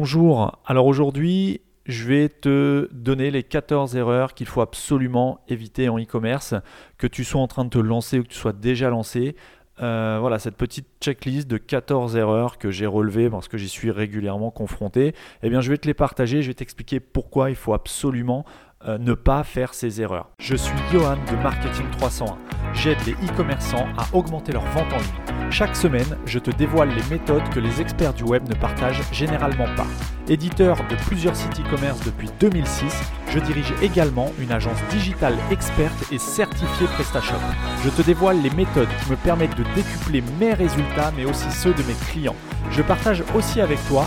Bonjour, alors aujourd'hui je vais te donner les 14 erreurs qu'il faut absolument éviter en e-commerce, que tu sois en train de te lancer ou que tu sois déjà lancé. Euh, voilà, cette petite checklist de 14 erreurs que j'ai relevées parce que j'y suis régulièrement confronté, eh bien je vais te les partager, je vais t'expliquer pourquoi il faut absolument euh, ne pas faire ces erreurs. Je suis Johan de Marketing 301. J'aide les e-commerçants à augmenter leur vente en ligne. Chaque semaine, je te dévoile les méthodes que les experts du web ne partagent généralement pas. Éditeur de plusieurs sites e-commerce depuis 2006, je dirige également une agence digitale experte et certifiée PrestaShop. Je te dévoile les méthodes qui me permettent de décupler mes résultats mais aussi ceux de mes clients. Je partage aussi avec toi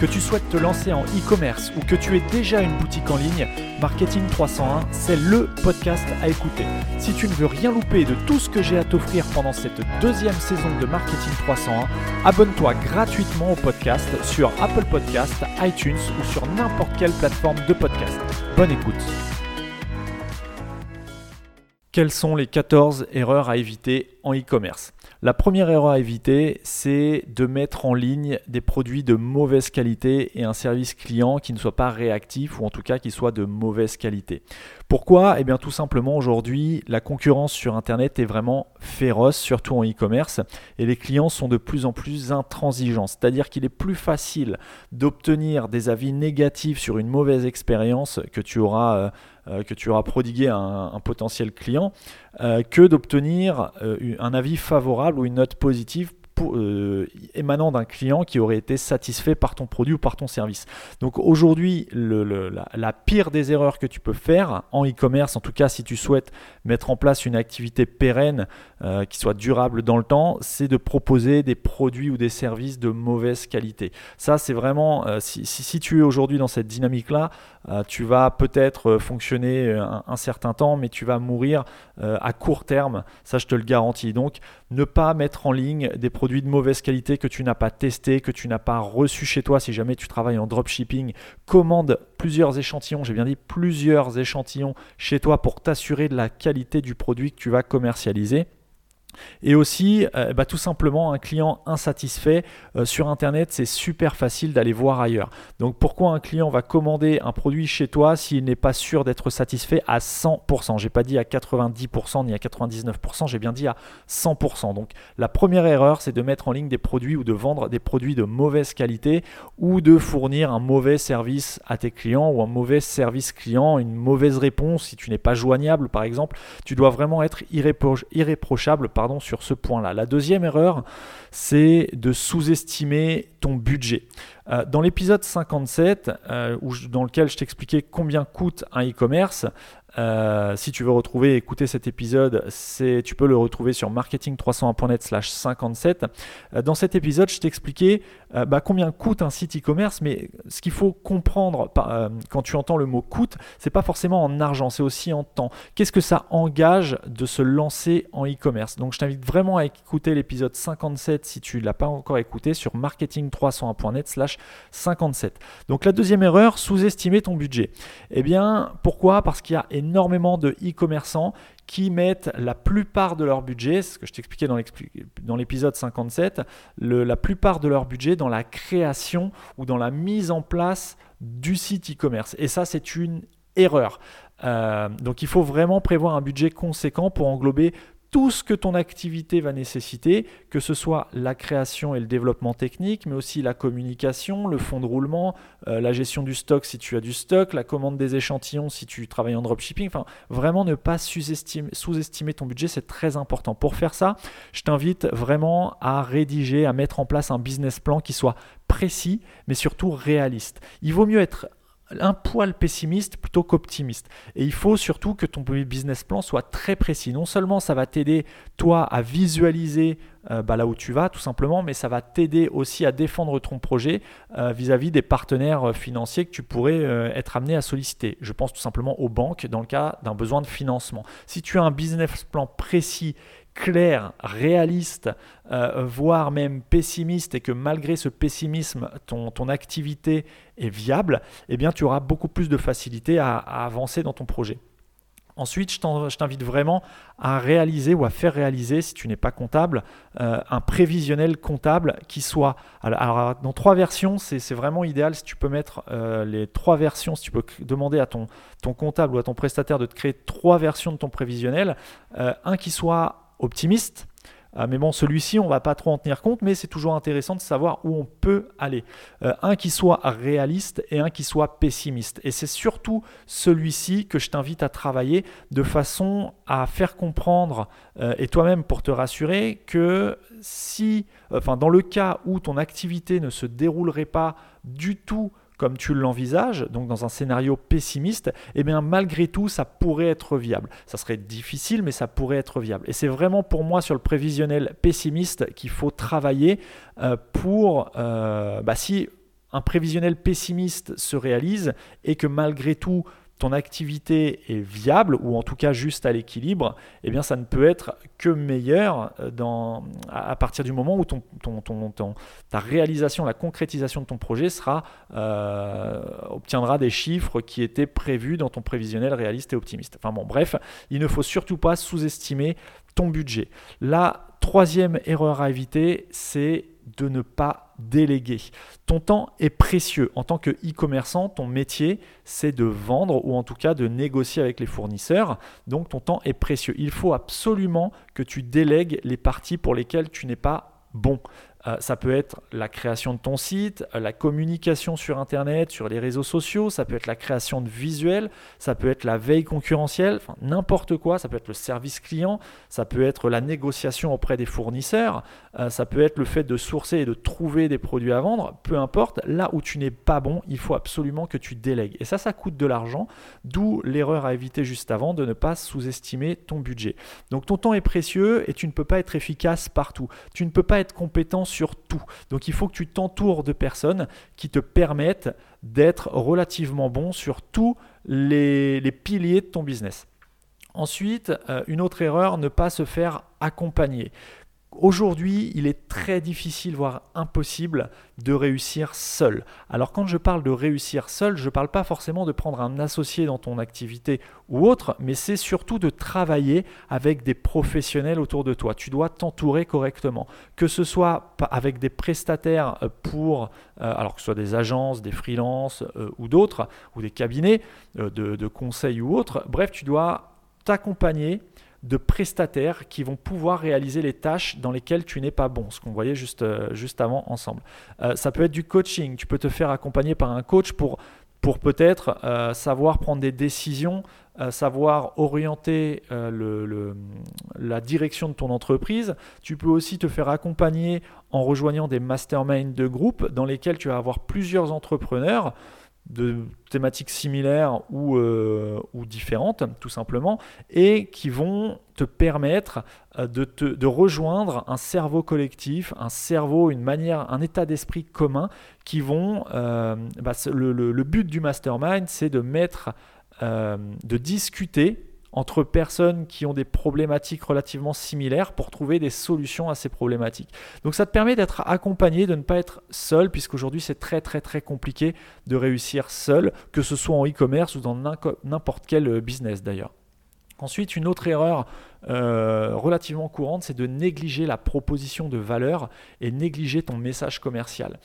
Que tu souhaites te lancer en e-commerce ou que tu aies déjà une boutique en ligne, Marketing 301, c'est le podcast à écouter. Si tu ne veux rien louper de tout ce que j'ai à t'offrir pendant cette deuxième saison de Marketing 301, abonne-toi gratuitement au podcast sur Apple Podcast, iTunes ou sur n'importe quelle plateforme de podcast. Bonne écoute. Quelles sont les 14 erreurs à éviter en e-commerce? La première erreur à éviter, c'est de mettre en ligne des produits de mauvaise qualité et un service client qui ne soit pas réactif ou en tout cas qui soit de mauvaise qualité. Pourquoi? Eh bien tout simplement aujourd'hui, la concurrence sur Internet est vraiment féroce, surtout en e-commerce, et les clients sont de plus en plus intransigeants. C'est-à-dire qu'il est plus facile d'obtenir des avis négatifs sur une mauvaise expérience que tu auras, euh, euh, prodigué à un, potentiel client, euh, que d'obtenir un avis favorable ou une note positive euh, émanant d'un client qui aurait été satisfait par ton produit ou par ton service. Donc aujourd'hui, la, pire des erreurs que tu peux faire en e-commerce, en tout cas si tu souhaites mettre en place une activité pérenne euh, qui soit durable dans le temps, c'est de proposer des produits ou des services de mauvaise qualité. Ça, c'est vraiment, euh, si, tu es aujourd'hui dans cette dynamique-là, tu vas peut-être fonctionner un, un, certain temps, mais tu vas mourir à court terme. Ça, je te le garantis. Donc, ne pas mettre en ligne des produits de mauvaise qualité que tu n'as pas testé, que tu n'as pas reçu chez toi si jamais tu travailles en dropshipping, commande plusieurs échantillons, j'ai bien dit plusieurs échantillons chez toi pour t'assurer de la qualité du produit que tu vas commercialiser. Et aussi, euh, bah, tout simplement, un client insatisfait euh, sur Internet, c'est super facile d'aller voir ailleurs. Donc pourquoi un client va commander un produit chez toi s'il n'est pas sûr d'être satisfait à 100% J'ai pas dit à 90% ni à 99%, j'ai bien dit à 100%. Donc la première erreur, c'est de mettre en ligne des produits ou de vendre des produits de mauvaise qualité ou de fournir un mauvais service à tes clients ou un mauvais service client, une mauvaise réponse si tu n'es pas joignable par exemple. Tu dois vraiment être irréprochable sur ce point-là. La deuxième erreur, c'est de sous-estimer ton budget. Euh, dans l'épisode 57, euh, dans lequel je t'expliquais combien coûte un e-commerce, euh, si tu veux retrouver, écouter cet épisode, tu peux le retrouver sur marketing301.net slash 57. Euh, dans cet épisode, je t'expliquais euh, bah, combien coûte un site e-commerce, mais ce qu'il faut comprendre quand tu entends le mot coûte, c'est pas forcément en argent, c'est aussi en temps. Qu'est-ce que ça engage de se lancer en e-commerce? Donc je t'invite vraiment à écouter l'épisode 57 si tu ne l'as pas encore écouté sur marketing301.net slash 57. Donc la deuxième erreur, sous-estimer ton budget. Eh bien, pourquoi? Parce qu'il y a énormément de e-commerçants qui mettent la plupart de leur budget, ce que je t'expliquais dans l'épisode 57, la plupart de leur budget dans la création ou dans la mise en place du site e-commerce. Et ça, c'est une erreur. Euh, donc il faut vraiment prévoir un budget conséquent pour englober tout ce que ton activité va nécessiter, que ce soit la création et le développement technique, mais aussi la communication, le fond de roulement, euh, la gestion du stock si tu as du stock, la commande des échantillons si tu travailles en dropshipping. Enfin, vraiment ne pas sous-estimer ton budget, c'est très important. Pour faire ça, je t'invite vraiment à rédiger, à mettre en place un business plan qui soit précis, mais surtout réaliste. Il vaut mieux être un poil pessimiste plutôt qu'optimiste. Et il faut surtout que ton business plan soit très précis. Non seulement ça va t'aider, toi, à visualiser bah, là où tu vas tout simplement, mais ça va t'aider aussi à défendre ton projet vis-à-vis des partenaires financiers que tu pourrais être amené à solliciter. Je pense tout simplement aux banques dans le cas d'un besoin de financement. Si tu as un business plan précis clair, réaliste, euh, voire même pessimiste, et que malgré ce pessimisme, ton, activité est viable, eh bien tu auras beaucoup plus de facilité à, avancer dans ton projet. Ensuite, je t'invite vraiment à réaliser ou à faire réaliser, si tu n'es pas comptable, euh, un prévisionnel comptable qui soit... Alors, dans trois versions, c'est vraiment idéal si tu peux mettre euh, les trois versions, si tu peux demander à ton, ton comptable ou à ton prestataire de te créer trois versions de ton prévisionnel. un qui soit optimiste. Euh, mais bon, celui-ci, on va pas trop en tenir compte, mais c'est toujours intéressant de savoir où on peut aller. Euh, un qui soit réaliste et un qui soit pessimiste. Et c'est surtout celui-ci que je t'invite à travailler de façon à faire comprendre, euh, et toi-même pour te rassurer, que si, enfin, dans le cas où ton activité ne se déroulerait pas du tout comme tu l'envisages, donc dans un scénario pessimiste, eh bien malgré tout, ça pourrait être viable. Ça serait difficile, mais ça pourrait être viable. Et c'est vraiment pour moi sur le prévisionnel pessimiste qu'il faut travailler euh, pour, euh, bah, si un prévisionnel pessimiste se réalise et que malgré tout, ton activité est viable ou en tout cas juste à l'équilibre, eh bien ça ne peut être que meilleur euh, à, partir du moment où ton, ton, ta réalisation, la concrétisation de ton projet sera, euh, obtiendra des chiffres qui étaient prévus dans ton prévisionnel réaliste et optimiste. Enfin bon, bref, il ne faut surtout pas sous-estimer ton budget. La troisième erreur à éviter, c'est de ne pas déléguer. Ton temps est précieux. En tant que e-commerçant, ton métier, c'est de vendre ou en tout cas de négocier avec les fournisseurs. Donc ton temps est précieux. Il faut absolument que tu délègues les parties pour lesquelles tu n'es pas bon. Euh, ça peut être la création de ton site, euh, la communication sur Internet, sur les réseaux sociaux, ça peut être la création de visuels, ça peut être la veille concurrentielle, n'importe quoi, ça peut être le service client, ça peut être la négociation auprès des fournisseurs, euh, ça peut être le fait de sourcer et de trouver des produits à vendre, peu importe, là où tu n'es pas bon, il faut absolument que tu délègues. Et ça, ça coûte de l'argent, d'où l'erreur à éviter juste avant de ne pas sous-estimer ton budget. Donc ton temps est précieux et tu ne peux pas être efficace partout. Tu ne peux pas être compétent sur tout. Donc il faut que tu t'entoures de personnes qui te permettent d'être relativement bon sur tous les, piliers de ton business. Ensuite, euh, une autre erreur, ne pas se faire accompagner. Aujourd'hui, il est très difficile, voire impossible, de réussir seul. Alors quand je parle de réussir seul, je ne parle pas forcément de prendre un associé dans ton activité ou autre, mais c'est surtout de travailler avec des professionnels autour de toi. Tu dois t'entourer correctement, que ce soit avec des prestataires euh, pour, euh, alors que ce soit des agences, des freelances euh, ou d'autres, ou des cabinets de, de conseil ou autres. Bref, tu dois t'accompagner de prestataires qui vont pouvoir réaliser les tâches dans lesquelles tu n'es pas bon, ce qu'on voyait juste, euh, juste avant ensemble. Euh, ça peut être du coaching, tu peux te faire accompagner par un coach pour, pour peut-être euh, savoir prendre des décisions, savoir orienter la direction de ton entreprise. Tu peux aussi te faire accompagner en rejoignant des masterminds de groupe dans lesquels tu vas avoir plusieurs entrepreneurs de thématiques similaires ou, euh, ou, différentes, tout simplement, et qui vont te permettre euh, de, te, rejoindre un cerveau collectif, un cerveau, une manière, un état d'esprit commun, qui vont... Euh, bah, le, le, but du mastermind, c'est de mettre, de discuter entre personnes qui ont des problématiques relativement similaires pour trouver des solutions à ces problématiques. Donc ça te permet d'être accompagné, de ne pas être seul, puisqu'aujourd'hui c'est très très très compliqué de réussir seul, que ce soit en e-commerce ou dans n'importe quel euh, business d'ailleurs. Ensuite, une autre erreur euh, relativement courante, c'est de négliger la proposition de valeur et négliger ton message commercial.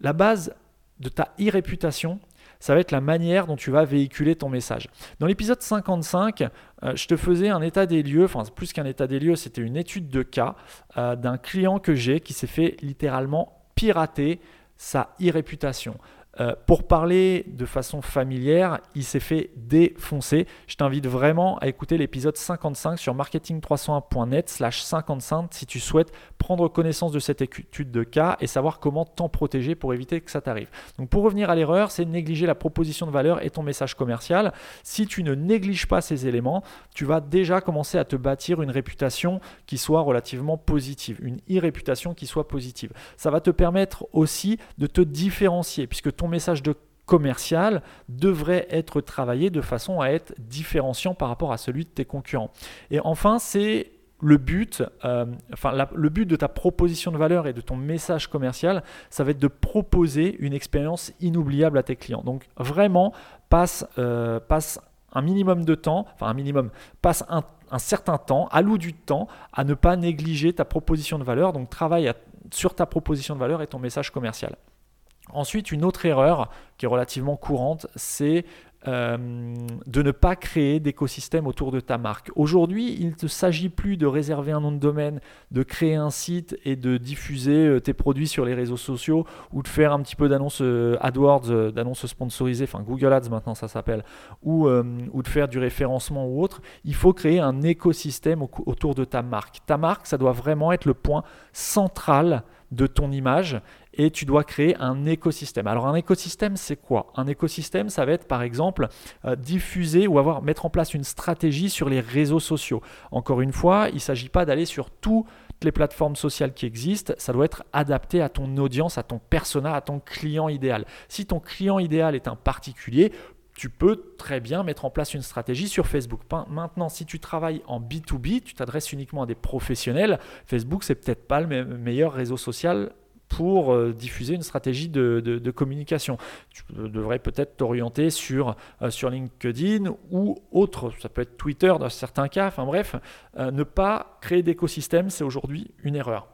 La base de ta e-réputation, ça va être la manière dont tu vas véhiculer ton message. Dans l'épisode 55, euh, je te faisais un état des lieux, enfin plus qu'un état des lieux, c'était une étude de cas euh, d'un client que j'ai qui s'est fait littéralement pirater sa e-réputation. Euh, pour parler de façon familière, il s'est fait défoncer. Je t'invite vraiment à écouter l'épisode 55 sur marketing301.net slash 55 si tu souhaites prendre connaissance de cette étude de cas et savoir comment t'en protéger pour éviter que ça t'arrive. Donc pour revenir à l'erreur, c'est négliger la proposition de valeur et ton message commercial. Si tu ne négliges pas ces éléments, tu vas déjà commencer à te bâtir une réputation qui soit relativement positive, une e-réputation qui soit positive. Ça va te permettre aussi de te différencier puisque ton message de commercial devrait être travaillé de façon à être différenciant par rapport à celui de tes concurrents. Et enfin, c'est le but, euh, enfin le but de ta proposition de valeur et de ton message commercial, ça va être de proposer une expérience inoubliable à tes clients. Donc vraiment, passe, euh, passe un minimum de temps, enfin un minimum, passe un certain temps, alloue du temps à ne pas négliger ta proposition de valeur. Donc travaille sur ta proposition de valeur et ton message commercial. Ensuite, une autre erreur qui est relativement courante, c'est euh, de ne pas créer d'écosystème autour de ta marque. Aujourd'hui, il ne s'agit plus de réserver un nom de domaine, de créer un site et de diffuser euh, tes produits sur les réseaux sociaux ou de faire un petit peu d'annonces euh, AdWords, d'annonces sponsorisées, enfin Google Ads maintenant ça s'appelle, ou, ou de faire du référencement ou autre. Il faut créer un écosystème autour de ta marque. Ta marque, ça doit vraiment être le point central de ton image et tu dois créer un écosystème. Alors un écosystème, c'est quoi? Un écosystème, ça va être par exemple euh, diffuser ou avoir mettre en place une stratégie sur les réseaux sociaux. Encore une fois, il ne s'agit pas d'aller sur toutes les plateformes sociales qui existent, ça doit être adapté à ton audience, à ton persona, à ton client idéal. Si ton client idéal est un particulier, tu peux très bien mettre en place une stratégie sur Facebook. Maintenant, si tu travailles en B2B, tu t'adresses uniquement à des professionnels, Facebook, c'est peut-être pas le meilleur réseau social pour euh, diffuser une stratégie de, communication. Tu devrais peut-être t'orienter sur, euh, sur LinkedIn ou autre, ça peut être Twitter dans certains cas, enfin bref, euh, ne pas créer d'écosystème, c'est aujourd'hui une erreur.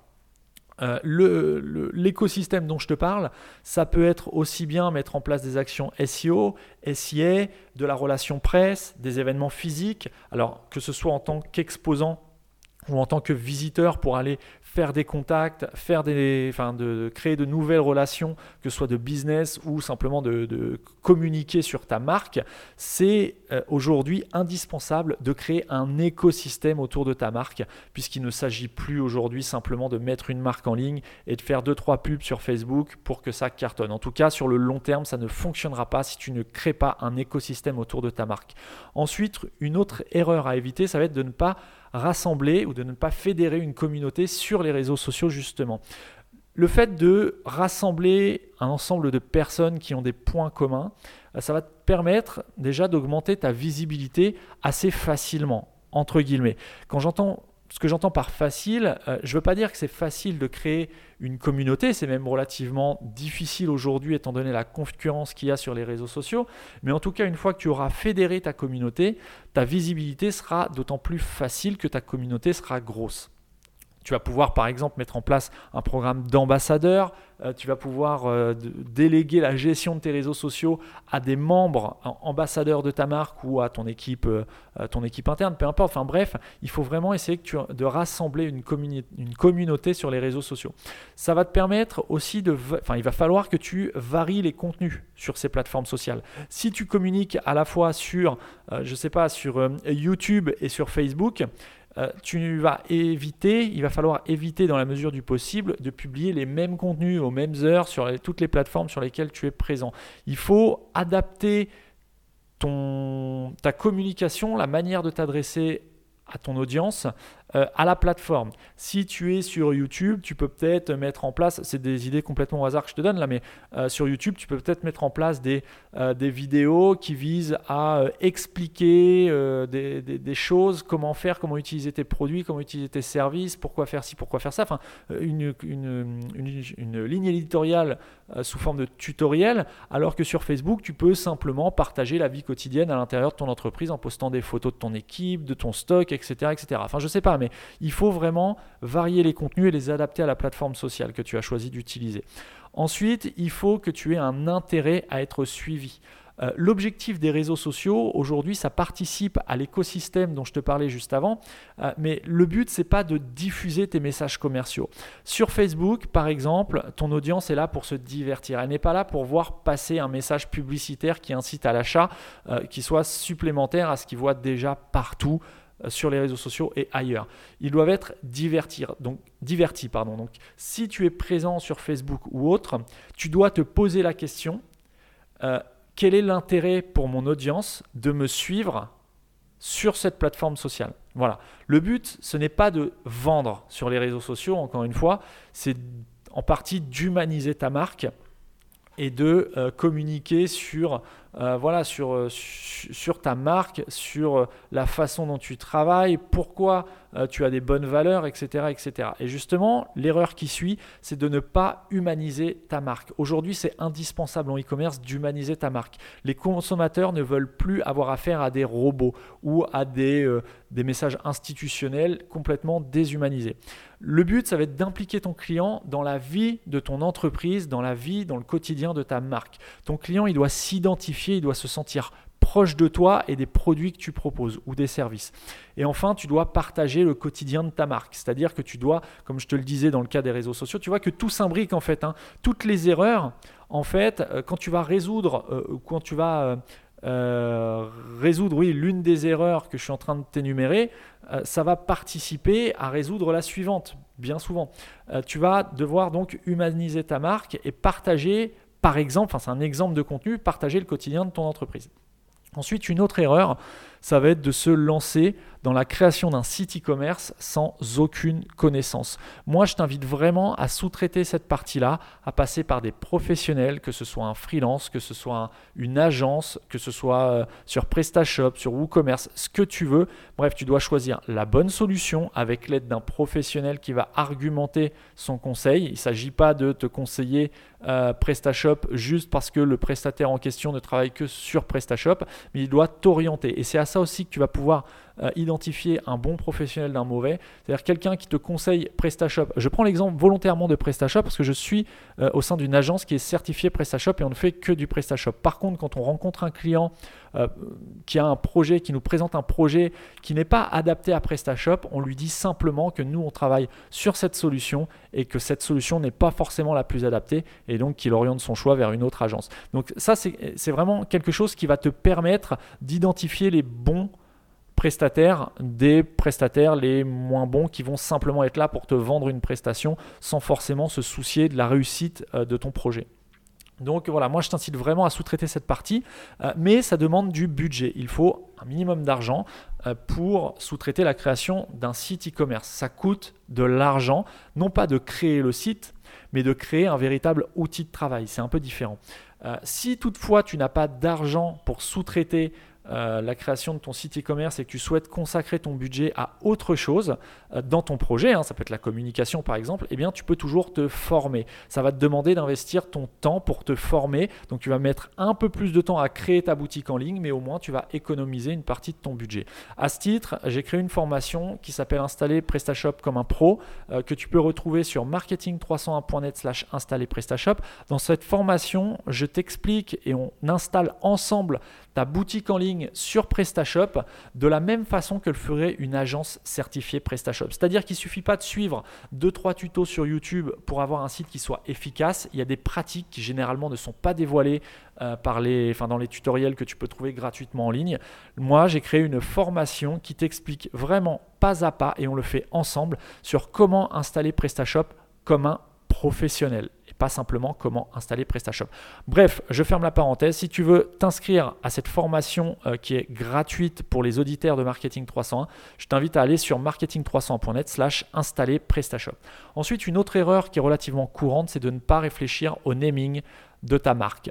L'écosystème dont je te parle, ça peut être aussi bien mettre en place des actions SEO, SIA, de la relation presse, des événements physiques, alors que ce soit en tant qu'exposant ou en tant que visiteur pour aller faire des contacts, faire des, enfin de, créer de nouvelles relations, que ce soit de business ou simplement de, communiquer sur ta marque, c'est euh, aujourd'hui indispensable de créer un écosystème autour de ta marque, puisqu'il ne s'agit plus aujourd'hui simplement de mettre une marque en ligne et de faire deux trois pubs sur Facebook pour que ça cartonne. En tout cas, sur le long terme, ça ne fonctionnera pas si tu ne crées pas un écosystème autour de ta marque. Ensuite, une autre erreur à éviter, ça va être de ne pas rassembler ou de ne pas fédérer une communauté sur les réseaux sociaux justement. Le fait de rassembler un ensemble de personnes qui ont des points communs, euh, ça va te permettre déjà d'augmenter ta visibilité assez facilement, entre guillemets. Quand j'entends ce que j'entends par facile, euh, je ne veux pas dire que c'est facile de créer une communauté, c'est même relativement difficile aujourd'hui étant donné la concurrence qu'il y a sur les réseaux sociaux, mais en tout cas une fois que tu auras fédéré ta communauté, ta visibilité sera d'autant plus facile que ta communauté sera grosse. Tu vas pouvoir par exemple mettre en place un programme d'ambassadeur, euh, tu vas pouvoir euh, déléguer la gestion de tes réseaux sociaux à des membres ambassadeurs de ta marque ou à ton équipe, euh, interne, peu importe. Enfin bref, il faut vraiment essayer de rassembler une, une, communauté sur les réseaux sociaux. Ça va te permettre aussi de... Enfin, il va falloir que tu varies les contenus sur ces plateformes sociales. Si tu communiques à la fois sur, je sais pas, sur YouTube et sur Facebook, euh, tu vas éviter, il va falloir éviter dans la mesure du possible de publier les mêmes contenus aux mêmes heures sur toutes les plateformes sur lesquelles tu es présent. Il faut adapter ta communication, la manière de t'adresser à ton audience euh, à la plateforme. Si tu es sur YouTube, tu peux peut-être mettre en place, c'est des idées complètement au hasard que je te donne là, mais euh, sur YouTube, tu peux peut-être mettre en place des, euh, des vidéos qui visent à expliquer des, choses, comment faire, comment utiliser tes produits, comment utiliser tes services, pourquoi faire ci, pourquoi faire ça. Enfin, une, une ligne éditoriale sous forme de tutoriel, alors que sur Facebook, tu peux simplement partager la vie quotidienne à l'intérieur de ton entreprise en postant des photos de ton équipe, de ton stock, etc. etc. Enfin, je sais pas, mais il faut vraiment varier les contenus et les adapter à la plateforme sociale que tu as choisi d'utiliser. Ensuite, il faut que tu aies un intérêt à être suivi. Euh, l'objectif des réseaux sociaux, aujourd'hui, ça participe à l'écosystème dont je te parlais juste avant, euh, mais le but, c'est pas de diffuser tes messages commerciaux. Sur Facebook, par exemple, ton audience est là pour se divertir. Elle n'est pas là pour voir passer un message publicitaire qui incite à l'achat, euh, qui soit supplémentaire à ce qu'ils voient déjà partout sur les réseaux sociaux et ailleurs. Ils doivent être divertir, donc, divertis. Pardon. Donc, si tu es présent sur Facebook ou autre, tu dois te poser la question quel est l'intérêt pour mon audience de me suivre sur cette plateforme sociale? Voilà. Le but, ce n'est pas de vendre sur les réseaux sociaux, encore une fois, c'est en partie d'humaniser ta marque et de euh, communiquer sur euh, voilà, sur, euh, sur ta marque, sur euh, la façon dont tu travailles, pourquoi tu as des bonnes valeurs, etc. etc. Et justement, l'erreur qui suit, c'est de ne pas humaniser ta marque. Aujourd'hui, c'est indispensable en e-commerce d'humaniser ta marque. Les consommateurs ne veulent plus avoir affaire à des robots ou à des, des messages institutionnels complètement déshumanisés. Le but, ça va être d'impliquer ton client dans la vie de ton entreprise, dans la vie, dans le quotidien de ta marque. Ton client, il doit s'identifier il doit se sentir proche de toi et des produits que tu proposes ou des services. Et enfin, tu dois partager le quotidien de ta marque. C'est-à-dire que tu dois, comme je te le disais dans le cas des réseaux sociaux, tu vois que tout s'imbrique en fait. Hein. Toutes les erreurs, en fait, euh, quand tu vas résoudre, euh, quand tu vas euh, l'une des erreurs que je suis en train de t'énumérer, ça va participer à résoudre la suivante, bien souvent. tu vas devoir donc humaniser ta marque et partager par exemple, c'est un exemple de contenu, partager le quotidien de ton entreprise. Ensuite, une autre erreur, ça va être de se lancer dans la création d'un site e-commerce sans aucune connaissance. Moi, je t'invite vraiment à sous-traiter cette partie-là, à passer par des professionnels, que ce soit un freelance, que ce soit une agence, que ce soit euh, sur PrestaShop, sur WooCommerce, ce que tu veux. Bref, tu dois choisir la bonne solution avec l'aide d'un professionnel qui va argumenter son conseil. Il ne s'agit pas de te conseiller euh, PrestaShop juste parce que le prestataire en question ne travaille que sur PrestaShop, mais il doit t'orienter. Et c'est à ça aussi que tu vas pouvoir identifier un bon professionnel d'un mauvais. C'est-à-dire quelqu'un qui te conseille PrestaShop. Je prends l'exemple volontairement de PrestaShop parce que je suis euh, au sein d'une agence qui est certifiée PrestaShop et on ne fait que du PrestaShop. Par contre, quand on rencontre un client euh, qui a un projet, qui nous présente un projet qui n'est pas adapté à PrestaShop, on lui dit simplement que nous, on travaille sur cette solution et que cette solution n'est pas forcément la plus adaptée et donc qu'il oriente son choix vers une autre agence. Donc ça, c'est vraiment quelque chose qui va te permettre d'identifier les bons prestataires des prestataires les moins bons qui vont simplement être là pour te vendre une prestation sans forcément se soucier de la réussite euh, de ton projet. Donc voilà, moi je t'incite vraiment à sous-traiter cette partie, euh, mais ça demande du budget. Il faut un minimum d'argent euh, pour sous-traiter la création d'un site e-commerce. Ça coûte de l'argent, non pas de créer le site, mais de créer un véritable outil de travail. C'est un peu différent. si toutefois tu n'as pas d'argent pour sous-traiter euh, la création de ton site e-commerce et que tu souhaites consacrer ton budget à autre chose euh, dans ton projet, hein, ça peut être la communication par exemple, eh bien tu peux toujours te former. Ça va te demander d'investir ton temps pour te former. Donc tu vas mettre un peu plus de temps à créer ta boutique en ligne, mais au moins tu vas économiser une partie de ton budget. À ce titre, j'ai créé une formation qui s'appelle Installer PrestaShop comme un pro, euh, que tu peux retrouver sur marketing301.net slash installer PrestaShop. Dans cette formation, je t'explique et on installe ensemble boutique en ligne sur PrestaShop de la même façon que le ferait une agence certifiée PrestaShop. C'est-à-dire qu'il ne suffit pas de suivre 2-3 tutos sur YouTube pour avoir un site qui soit efficace. Il y a des pratiques qui généralement ne sont pas dévoilées euh, par les, enfin, dans les tutoriels que tu peux trouver gratuitement en ligne. Moi, j'ai créé une formation qui t'explique vraiment pas à pas et on le fait ensemble sur comment installer PrestaShop comme un professionnel pas simplement comment installer PrestaShop. Bref, je ferme la parenthèse. Si tu veux t'inscrire à cette formation euh, qui est gratuite pour les auditeurs de Marketing 301, je t'invite à aller sur marketing301.net slash installer PrestaShop. Ensuite, une autre erreur qui est relativement courante, c'est de ne pas réfléchir au naming de ta marque.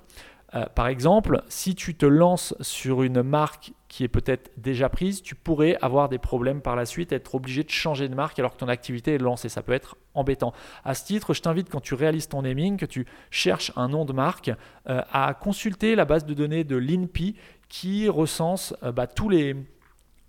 Euh, par exemple, si tu te lances sur une marque qui est peut-être déjà prise, tu pourrais avoir des problèmes par la suite, être obligé de changer de marque alors que ton activité est lancée. Ça peut être embêtant. À ce titre, je t'invite quand tu réalises ton naming, que tu cherches un nom de marque, euh, à consulter la base de données de l'INPI qui recense euh, bah, tous les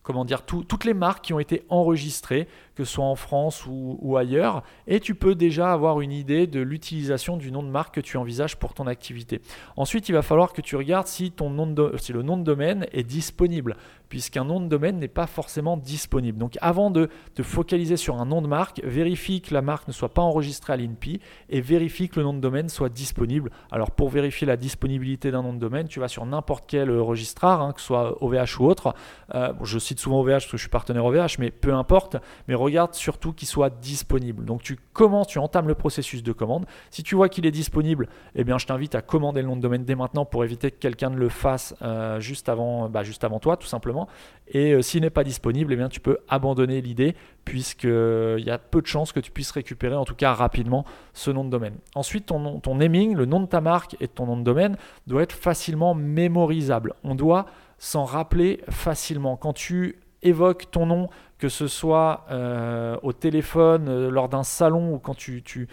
comment dire, toutes les marques qui ont été enregistrées, que ce soit en France ou, ailleurs, et tu peux déjà avoir une idée de l'utilisation du nom de marque que tu envisages pour ton activité. Ensuite, il va falloir que tu regardes si, ton nom de, si le nom de domaine est disponible, puisqu'un nom de domaine n'est pas forcément disponible. Donc avant de te focaliser sur un nom de marque, vérifie que la marque ne soit pas enregistrée à l'INPI et vérifie que le nom de domaine soit disponible. Alors pour vérifier la disponibilité d'un nom de domaine, tu vas sur n'importe quel registrar, hein, que ce soit OVH ou autre. Euh, je cite souvent OVH parce que je suis partenaire OVH, mais peu importe. Mais regarde surtout qu'il soit disponible. Donc tu commences, tu entames le processus de commande. Si tu vois qu'il est disponible, eh bien je t'invite à commander le nom de domaine dès maintenant pour éviter que quelqu'un ne le fasse euh, juste, avant, bah, juste avant toi, tout simplement. Et euh, s'il n'est pas disponible, eh bien tu peux abandonner l'idée puisqu'il y a peu de chances que tu puisses récupérer en tout cas rapidement ce nom de domaine. Ensuite, ton, ton naming, le nom de ta marque et ton nom de domaine doit être facilement mémorisable. On doit s'en rappeler facilement. Quand tu évoques ton nom, que ce soit euh, au téléphone, euh, lors d'un salon ou quand tu,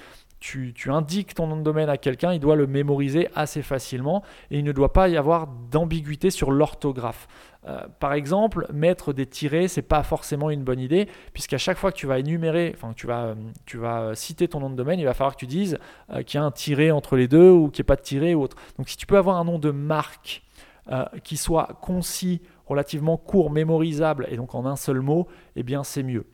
tu, indiques ton nom de domaine à quelqu'un, il doit le mémoriser assez facilement et il ne doit pas y avoir d'ambiguïté sur l'orthographe. Euh, par exemple, mettre des tirets, c'est pas forcément une bonne idée, puisqu'à chaque fois que tu vas énumérer, enfin tu vas, tu vas citer ton nom de domaine, il va falloir que tu dises qu'il y a un tiret entre les deux ou qu'il n'y ait pas de tiret ou autre. Donc si tu peux avoir un nom de marque qui soit concis, relativement court, mémorisable et donc en un seul mot, eh bien c'est mieux.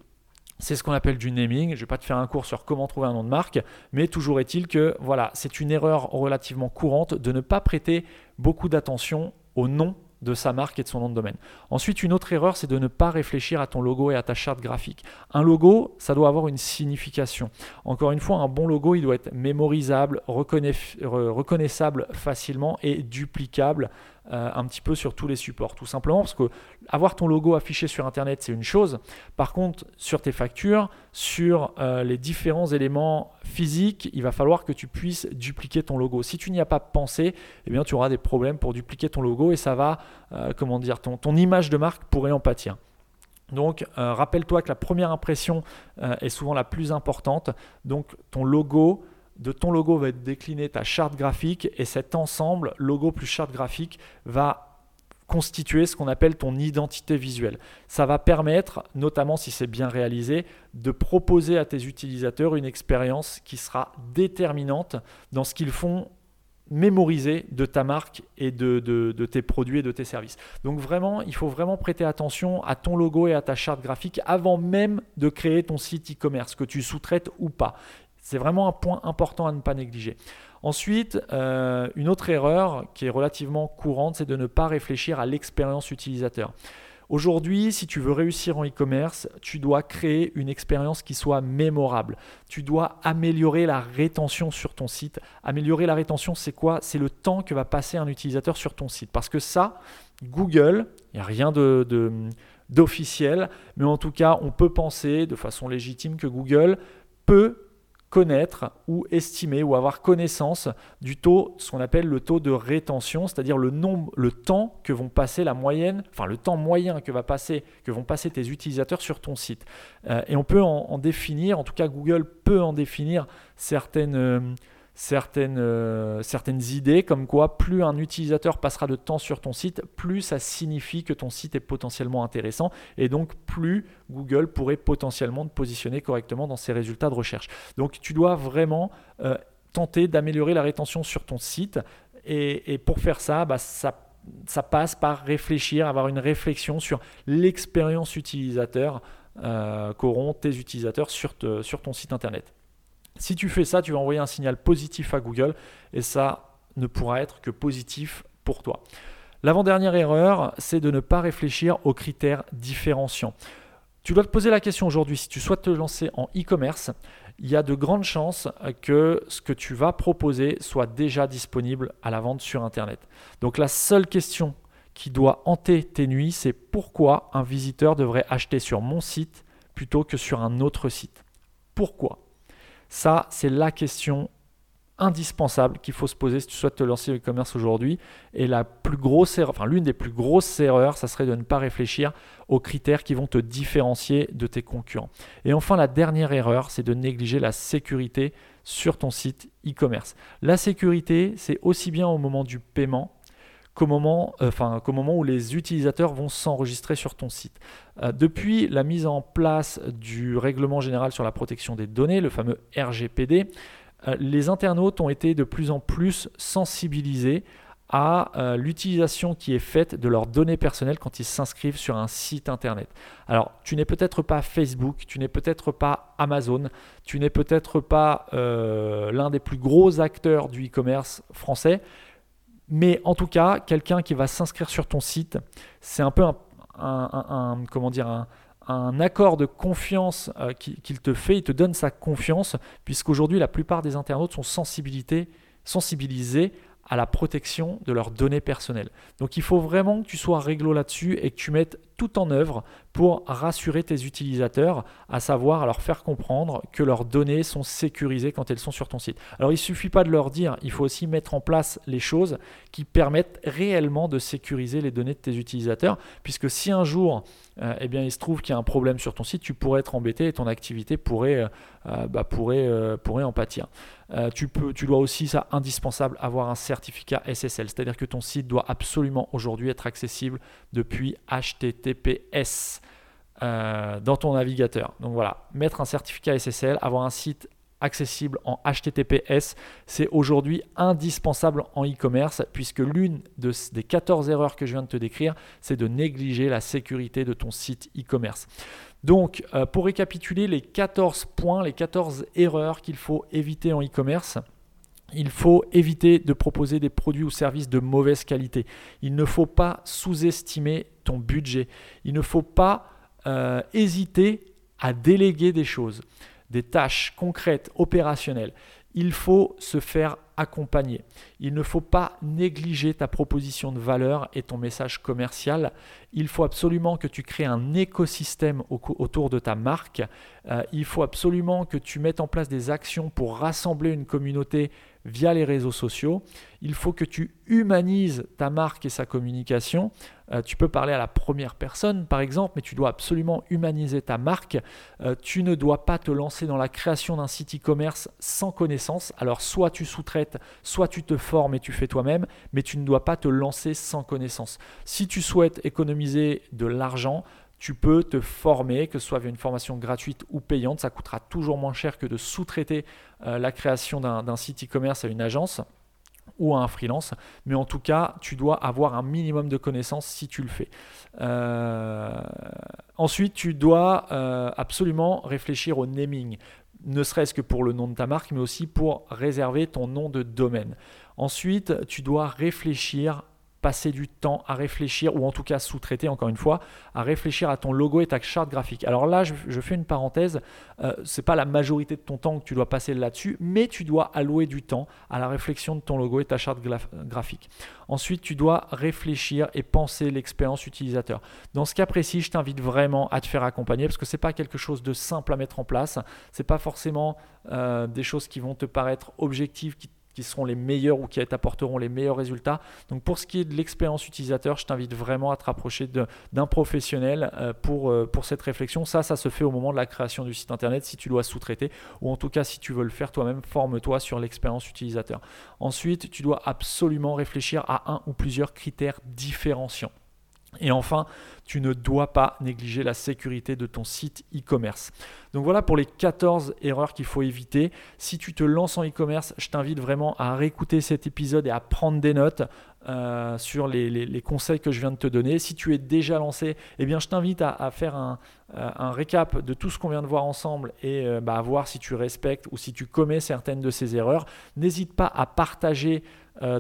C'est ce qu'on appelle du naming. Je ne vais pas te faire un cours sur comment trouver un nom de marque, mais toujours est-il que voilà, c'est une erreur relativement courante de ne pas prêter beaucoup d'attention au nom de sa marque et de son nom de domaine. Ensuite, une autre erreur, c'est de ne pas réfléchir à ton logo et à ta charte graphique. Un logo, ça doit avoir une signification. Encore une fois, un bon logo, il doit être mémorisable, reconnaissable facilement et duplicable euh, un petit peu sur tous les supports. Tout simplement parce que avoir ton logo affiché sur Internet, c'est une chose. Par contre, sur tes factures, sur euh, les différents éléments physiques, il va falloir que tu puisses dupliquer ton logo. Si tu n'y as pas pensé, eh bien, tu auras des problèmes pour dupliquer ton logo et ça va, euh, comment dire, ton, ton image de marque pourrait en pâtir. Donc, rappelle-toi que la première impression est souvent la plus importante. Donc, ton logo, de ton logo va être décliné ta charte graphique et cet ensemble, logo plus charte graphique, va constituer ce qu'on appelle ton identité visuelle. Ça va permettre, notamment si c'est bien réalisé, de proposer à tes utilisateurs une expérience qui sera déterminante dans ce qu'ils font mémoriser de ta marque et de, de, tes produits et de tes services. Donc vraiment, il faut vraiment prêter attention à ton logo et à ta charte graphique avant même de créer ton site e-commerce, que tu sous-traites ou pas. C'est vraiment un point important à ne pas négliger. Ensuite, euh, une autre erreur qui est relativement courante, c'est de ne pas réfléchir à l'expérience utilisateur. Aujourd'hui, si tu veux réussir en e-commerce, tu dois créer une expérience qui soit mémorable. Tu dois améliorer la rétention sur ton site. Améliorer la rétention, c'est quoi? C'est le temps que va passer un utilisateur sur ton site. Parce que ça, Google, il n'y a rien d'officiel, mais en tout cas, on peut penser de façon légitime que Google peut connaître ou estimer ou avoir connaissance du taux, ce qu'on appelle le taux de rétention, c'est-à-dire le nombre, le temps que vont passer la moyenne, enfin le temps moyen que, va passer, que vont passer tes utilisateurs sur ton site. Euh, et on peut en, définir, en tout cas Google peut en définir certaines, euh, certaines, euh, certaines idées comme quoi plus un utilisateur passera de temps sur ton site, plus ça signifie que ton site est potentiellement intéressant et donc plus Google pourrait potentiellement te positionner correctement dans ses résultats de recherche. Donc tu dois vraiment euh, tenter d'améliorer la rétention sur ton site et, pour faire ça, bah, ça ça passe par réfléchir, avoir une réflexion sur l'expérience utilisateur euh, qu'auront tes utilisateurs sur ton site internet. Si tu fais ça, tu vas envoyer un signal positif à Google et ça ne pourra être que positif pour toi. L'avant-dernière erreur, c'est de ne pas réfléchir aux critères différenciants. Tu dois te poser la question aujourd'hui, si tu souhaites te lancer en e-commerce, il y a de grandes chances que ce que tu vas proposer soit déjà disponible à la vente sur Internet. Donc la seule question qui doit hanter tes nuits, c'est pourquoi un visiteur devrait acheter sur mon site plutôt que sur un autre site? Pourquoi? Ça, c'est la question indispensable qu'il faut se poser si tu souhaites te lancer le e-commerce aujourd'hui. Et la plus grosse erreur, enfin l'une des plus grosses erreurs, ça serait de ne pas réfléchir aux critères qui vont te différencier de tes concurrents. Et enfin, la dernière erreur, c'est de négliger la sécurité sur ton site e-commerce. La sécurité, c'est aussi bien au moment du paiement qu'au moment, enfin, moment où les utilisateurs vont s'enregistrer sur ton site. depuis la mise en place du règlement général sur la protection des données, le fameux RGPD, les internautes ont été de plus en plus sensibilisés à euh, l'utilisation qui est faite de leurs données personnelles quand ils s'inscrivent sur un site internet. Alors, tu n'es peut-être pas Facebook, tu n'es peut-être pas Amazon, tu n'es peut-être pas euh, l'un des plus gros acteurs du e-commerce français, mais en tout cas, quelqu'un qui va s'inscrire sur ton site, c'est un peu un, accord de confiance euh, qu'il te fait, il te donne sa confiance, puisqu'aujourd'hui la plupart des internautes sont sensibilisés à la protection de leurs données personnelles. Donc il faut vraiment que tu sois réglo là-dessus et que tu mettes tout en œuvre pour rassurer tes utilisateurs, à savoir leur faire comprendre que leurs données sont sécurisées quand elles sont sur ton site. Alors il ne suffit pas de leur dire, il faut aussi mettre en place les choses qui permettent réellement de sécuriser les données de tes utilisateurs, puisque si un jour euh, eh bien, il se trouve qu'il y a un problème sur ton site, tu pourrais être embêté et ton activité pourrait, euh, euh, bah, pourrait, pourrait en pâtir. tu, peux, tu dois aussi, ça indispensable, avoir un certificat SSL, c'est-à-dire que ton site doit absolument aujourd'hui être accessible depuis HTTP TPS euh, dans ton navigateur. Donc voilà, mettre un certificat SSL, avoir un site accessible en HTTPS, c'est aujourd'hui indispensable en e-commerce puisque l'une des 14 erreurs que je viens de te décrire, c'est de négliger la sécurité de ton site e-commerce. Donc, euh, pour récapituler les 14 points, les 14 erreurs qu'il faut éviter en e-commerce, il faut éviter de proposer des produits ou services de mauvaise qualité. Il ne faut pas sous-estimer budget. Il ne faut pas euh, hésiter à déléguer des choses, des tâches concrètes, opérationnelles. Il faut se faire accompagner. Il ne faut pas négliger ta proposition de valeur et ton message commercial. Il faut absolument que tu crées un écosystème autour de ta marque. Euh, il faut absolument que tu mettes en place des actions pour rassembler une communauté via les réseaux sociaux. Il faut que tu humanises ta marque et sa communication. Euh, tu peux parler à la première personne, par exemple, mais tu dois absolument humaniser ta marque. Euh, tu ne dois pas te lancer dans la création d'un site e-commerce sans connaissance. Alors, soit tu sous-traites, soit tu te formes et tu fais toi-même, mais tu ne dois pas te lancer sans connaissance. Si tu souhaites économiser de l'argent, tu peux te former, que ce soit via une formation gratuite ou payante. Ça coûtera toujours moins cher que de sous-traiter euh, la création d'un site e-commerce à une agence ou à un freelance. Mais en tout cas, tu dois avoir un minimum de connaissances si tu le fais. Euh, ensuite, tu dois euh, absolument réfléchir au naming ne serait-ce que pour le nom de ta marque, mais aussi pour réserver ton nom de domaine. Ensuite, tu dois réfléchir passer du temps à réfléchir, ou en tout cas sous-traiter encore une fois, à réfléchir à ton logo et ta charte graphique. Alors là, je, fais une parenthèse, euh, ce n'est pas la majorité de ton temps que tu dois passer là-dessus, mais tu dois allouer du temps à la réflexion de ton logo et ta charte graphique. Ensuite, tu dois réfléchir et penser l'expérience utilisateur. Dans ce cas précis, je t'invite vraiment à te faire accompagner parce que ce n'est pas quelque chose de simple à mettre en place, ce n'est pas forcément euh, des choses qui vont te paraître objectives, qui qui seront les meilleurs ou qui t'apporteront les meilleurs résultats. Donc pour ce qui est de l'expérience utilisateur, je t'invite vraiment à te rapprocher d'un professionnel euh, euh, pour cette réflexion. Ça, ça se fait au moment de la création du site internet si tu dois sous-traiter ou en tout cas si tu veux le faire toi-même, forme-toi sur l'expérience utilisateur. Ensuite, tu dois absolument réfléchir à un ou plusieurs critères différenciants. Et enfin, tu ne dois pas négliger la sécurité de ton site e-commerce. Donc voilà pour les 14 erreurs qu'il faut éviter. Si tu te lances en e-commerce, je t'invite vraiment à réécouter cet épisode et à prendre des notes euh, sur les, conseils que je viens de te donner. Si tu es déjà lancé, eh bien, je t'invite à, faire un, euh, un, récap de tout ce qu'on vient de voir ensemble et euh, bah, à voir si tu respectes ou si tu commets certaines de ces erreurs. N'hésite pas à partager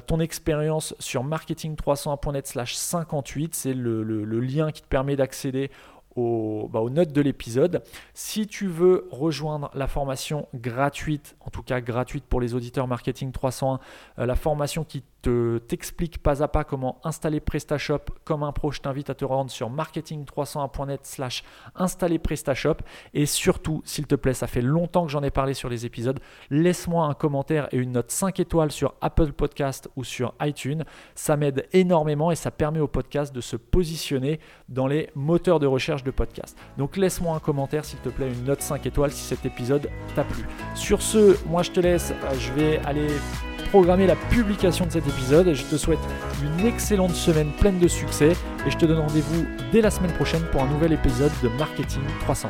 ton expérience sur marketing301.net slash 58. C'est le, le, lien qui te permet d'accéder bah, aux, notes de l'épisode. Si tu veux rejoindre la formation gratuite, en tout cas gratuite pour les auditeurs Marketing 301, euh, la formation qui te t'explique pas à pas comment installer PrestaShop comme un pro, je t'invite à te rendre sur marketing301.net slash installer PrestaShop. Et surtout, s'il te plaît, ça fait longtemps que j'en ai parlé sur les épisodes, laisse-moi un commentaire et une note 5 étoiles sur Apple Podcast ou sur iTunes. Ça m'aide énormément et ça permet au podcast de se positionner dans les moteurs de recherche de podcast. Donc laisse-moi un commentaire, s'il te plaît, une note 5 étoiles si cet épisode t'a plu. Sur ce, moi je te laisse, je vais aller programmer la publication de cet épisode. Je te souhaite une excellente semaine pleine de succès et je te donne rendez-vous dès la semaine prochaine pour un nouvel épisode de Marketing 300.